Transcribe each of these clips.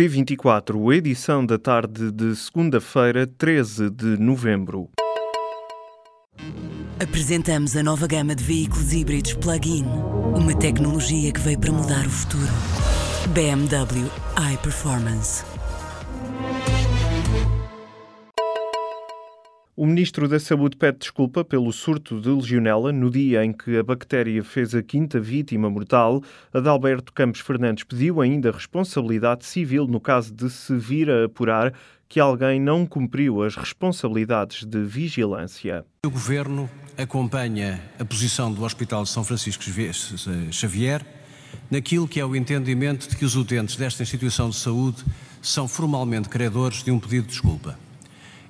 P24, edição da tarde de segunda-feira, 13 de novembro. Apresentamos a nova gama de veículos híbridos plug-in. Uma tecnologia que veio para mudar o futuro. BMW iPerformance. O Ministro da Saúde pede desculpa pelo surto de legionela no dia em que a bactéria fez a quinta vítima mortal. Adalberto Campos Fernandes pediu ainda responsabilidade civil no caso de se vir a apurar que alguém não cumpriu as responsabilidades de vigilância. O Governo acompanha a posição do Hospital São Francisco Xavier naquilo que é o entendimento de que os utentes desta instituição de saúde são formalmente credores de um pedido de desculpa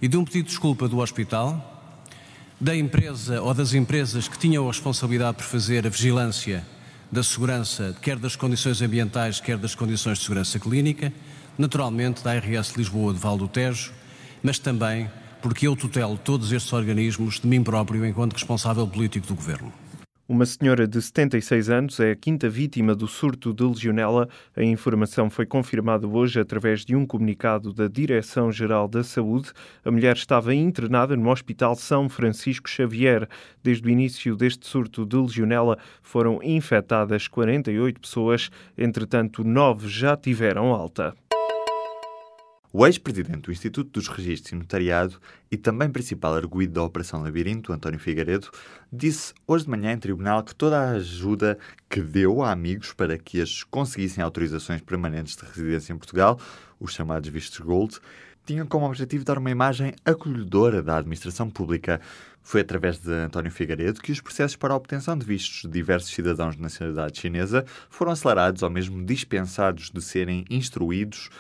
e de um pedido de desculpa do hospital, da empresa ou das empresas que tinham a responsabilidade por fazer a vigilância da segurança, quer das condições ambientais, quer das condições de segurança clínica, naturalmente da RS Lisboa de Val do Tejo, mas também porque eu tutelo todos estes organismos de mim próprio enquanto responsável político do Governo. Uma senhora de 76 anos é a quinta vítima do surto de legionela. A informação foi confirmada hoje através de um comunicado da Direção-Geral da Saúde. A mulher estava internada no Hospital São Francisco Xavier. Desde o início deste surto de legionela foram infectadas 48 pessoas, entretanto, nove já tiveram alta. O ex-presidente do Instituto dos Registros e Notariado e também principal arguído da Operação Labirinto, António Figueiredo, disse hoje de manhã em tribunal que toda a ajuda que deu a amigos para que estes conseguissem autorizações permanentes de residência em Portugal, os chamados vistos gold, tinha como objetivo dar uma imagem acolhedora da administração pública. Foi através de António Figueiredo que os processos para a obtenção de vistos de diversos cidadãos de nacionalidade chinesa foram acelerados ou mesmo dispensados de serem instruídos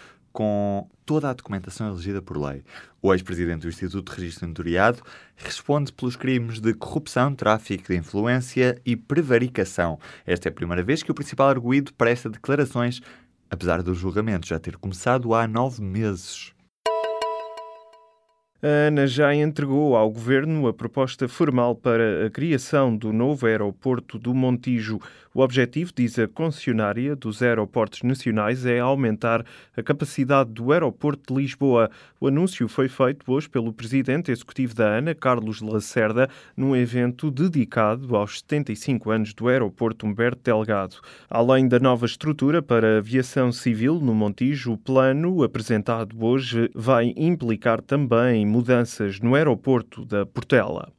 com toda a documentação elegida por lei. O ex-presidente do Instituto de Registro Notoriado responde pelos crimes de corrupção, tráfico de influência e prevaricação. Esta é a primeira vez que o principal arguído presta declarações, apesar do julgamento já ter começado há nove meses. A ANA já entregou ao Governo a proposta formal para a criação do novo aeroporto do Montijo. O objetivo, diz a concessionária dos aeroportos nacionais, é aumentar a capacidade do aeroporto de Lisboa. O anúncio foi feito hoje pelo presidente executivo da ANA, Carlos Lacerda, num evento dedicado aos 75 anos do aeroporto Humberto Delgado. Além da nova estrutura para aviação civil no Montijo, o plano apresentado hoje vai implicar também mudanças no aeroporto da Portela.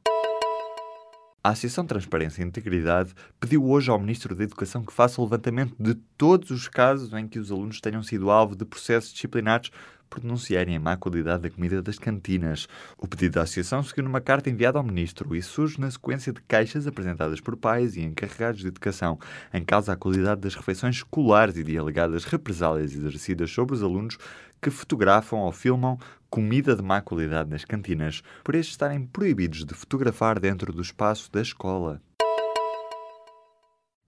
A Associação Transparência e Integridade pediu hoje ao Ministro da Educação que faça o levantamento de todos os casos em que os alunos tenham sido alvo de processos disciplinares por denunciarem a má qualidade da comida das cantinas. O pedido da Associação seguiu numa carta enviada ao Ministro e surge na sequência de queixas apresentadas por pais e encarregados de educação, em causa a qualidade das refeições escolares e de alegadas represálias exercidas sobre os alunos que fotografam ou filmam comida de má qualidade nas cantinas, por estes estarem proibidos de fotografar dentro do espaço da escola.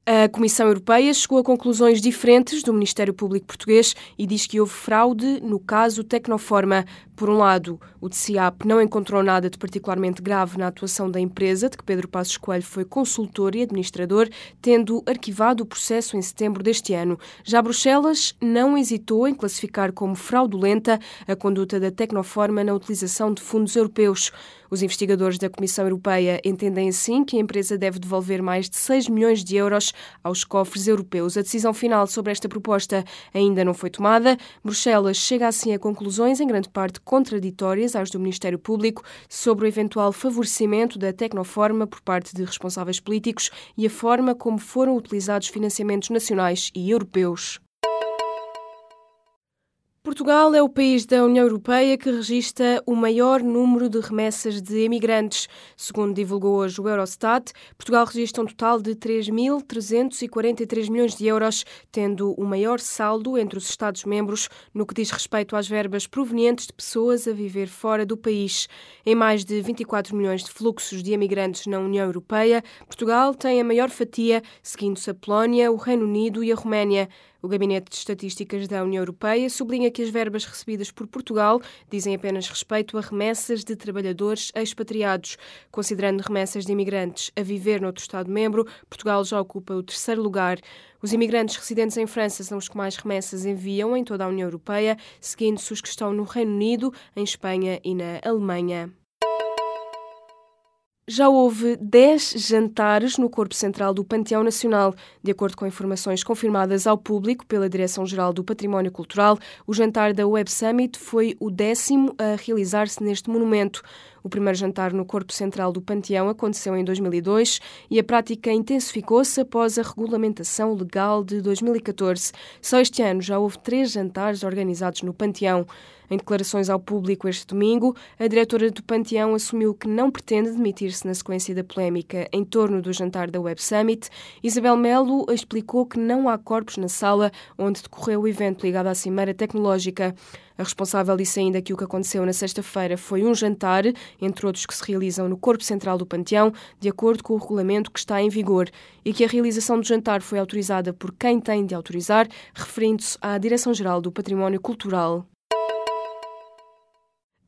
A Comissão Europeia chegou a conclusões diferentes do Ministério Público Português e diz que houve fraude no caso Tecnoforma. Por um lado, o TCIAP não encontrou nada de particularmente grave na atuação da empresa, de que Pedro Passos Coelho foi consultor e administrador, tendo arquivado o processo em setembro deste ano. Já Bruxelas não hesitou em classificar como fraudulenta a conduta da Tecnoforma na utilização de fundos europeus. Os investigadores da Comissão Europeia entendem assim que a empresa deve devolver mais de 6 milhões de euros aos cofres europeus. A decisão final sobre esta proposta ainda não foi tomada. Bruxelas chega assim a conclusões, em grande parte contraditórias às do Ministério Público, sobre o eventual favorecimento da Tecnoforma por parte de responsáveis políticos e a forma como foram utilizados financiamentos nacionais e europeus. Portugal é o país da União Europeia que registra o maior número de remessas de emigrantes. Segundo divulgou hoje o Eurostat, Portugal registra um total de 3.343 milhões de euros, tendo o maior saldo entre os Estados-membros no que diz respeito às verbas provenientes de pessoas a viver fora do país. Em mais de 24 milhões de fluxos de emigrantes na União Europeia, Portugal tem a maior fatia, seguindo-se a Polónia, o Reino Unido e a Roménia. O Gabinete de Estatísticas da União Europeia sublinha que as verbas recebidas por Portugal dizem apenas respeito a remessas de trabalhadores expatriados. Considerando remessas de imigrantes a viver noutro Estado-membro, Portugal já ocupa o terceiro lugar. Os imigrantes residentes em França são os que mais remessas enviam em toda a União Europeia, seguindo-se os que estão no Reino Unido, em Espanha e na Alemanha. Já houve 10 jantares no Corpo Central do Panteão Nacional. De acordo com informações confirmadas ao público pela Direção-Geral do Património Cultural, o jantar da Web Summit foi o décimo a realizar-se neste monumento. O primeiro jantar no Corpo Central do Panteão aconteceu em 2002 e a prática intensificou-se após a regulamentação legal de 2014. Só este ano já houve três jantares organizados no Panteão. Em declarações ao público este domingo, a diretora do Panteão assumiu que não pretende demitir-se na sequência da polémica em torno do jantar da Web Summit. Isabel Melo explicou que não há corpos na sala onde decorreu o evento ligado à Cimeira Tecnológica. A responsável disse ainda que o que aconteceu na sexta-feira foi um jantar, entre outros que se realizam no Corpo Central do Panteão, de acordo com o regulamento que está em vigor, e que a realização do jantar foi autorizada por quem tem de autorizar, referindo-se à Direção-Geral do Património Cultural.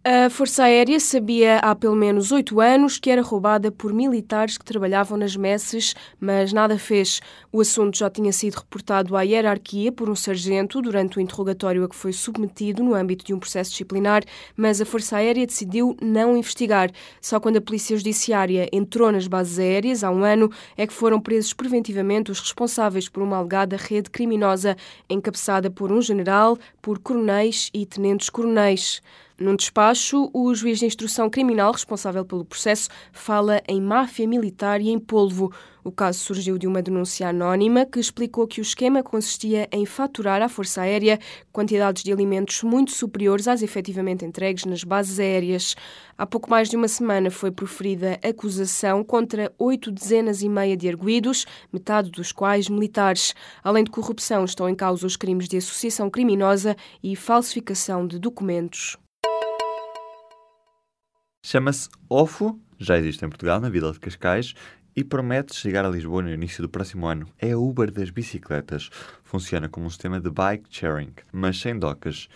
A Força Aérea sabia há pelo menos oito anos que era roubada por militares que trabalhavam nas messes, mas nada fez. O assunto já tinha sido reportado à hierarquia por um sargento durante o interrogatório a que foi submetido no âmbito de um processo disciplinar, mas a Força Aérea decidiu não investigar. Só quando a Polícia Judiciária entrou nas bases aéreas há um ano é que foram presos preventivamente os responsáveis por uma alegada rede criminosa encabeçada por um general, por coronéis e tenentes-coronéis. Num despacho, o juiz de instrução criminal responsável pelo processo fala em máfia militar e em polvo. O caso surgiu de uma denúncia anónima que explicou que o esquema consistia em faturar à Força Aérea quantidades de alimentos muito superiores às efetivamente entregues nas bases aéreas. Há pouco mais de uma semana foi proferida acusação contra oito dezenas e meia de arguídos, metade dos quais militares. Além de corrupção, estão em causa os crimes de associação criminosa e falsificação de documentos. Chama-se OFO, já existe em Portugal, na Vila de Cascais, e promete chegar a Lisboa no início do próximo ano. É a Uber das bicicletas. Funciona como um sistema de bike sharing, mas sem docas.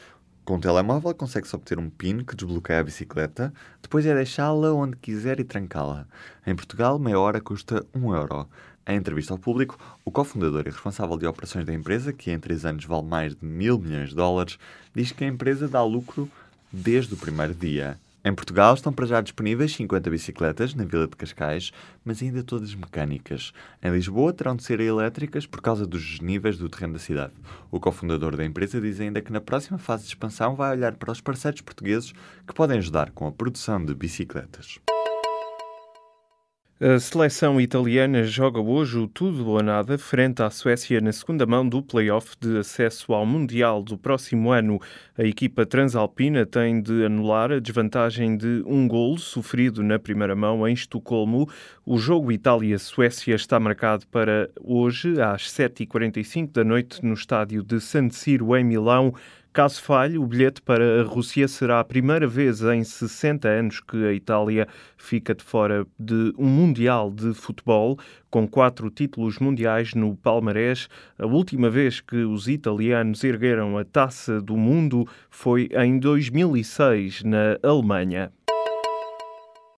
Com o telemóvel consegue-se obter um PIN que desbloqueia a bicicleta, depois é deixá-la onde quiser e trancá-la. Em Portugal, meia hora custa 1 euro. Em entrevista ao público, o cofundador e responsável de operações da empresa, que em 3 anos vale mais de mil milhões de dólares, diz que a empresa dá lucro desde o primeiro dia. Em Portugal estão para já disponíveis 50 bicicletas na Vila de Cascais, mas ainda todas mecânicas. Em Lisboa terão de ser elétricas por causa dos níveis do terreno da cidade. O cofundador da empresa diz ainda que na próxima fase de expansão vai olhar para os parceiros portugueses que podem ajudar com a produção de bicicletas. A seleção italiana joga hoje o tudo ou nada frente à Suécia na segunda mão do play-off de acesso ao Mundial do próximo ano. A equipa transalpina tem de anular a desvantagem de um gol sofrido na primeira mão em Estocolmo. O jogo Itália-Suécia está marcado para hoje às 7h45 da noite no estádio de San Siro em Milão. Caso falhe, o bilhete para a Rússia será a primeira vez em 60 anos que a Itália fica de fora de um Mundial de Futebol, com quatro títulos mundiais no palmarés. A última vez que os italianos ergueram a taça do mundo foi em 2006, na Alemanha.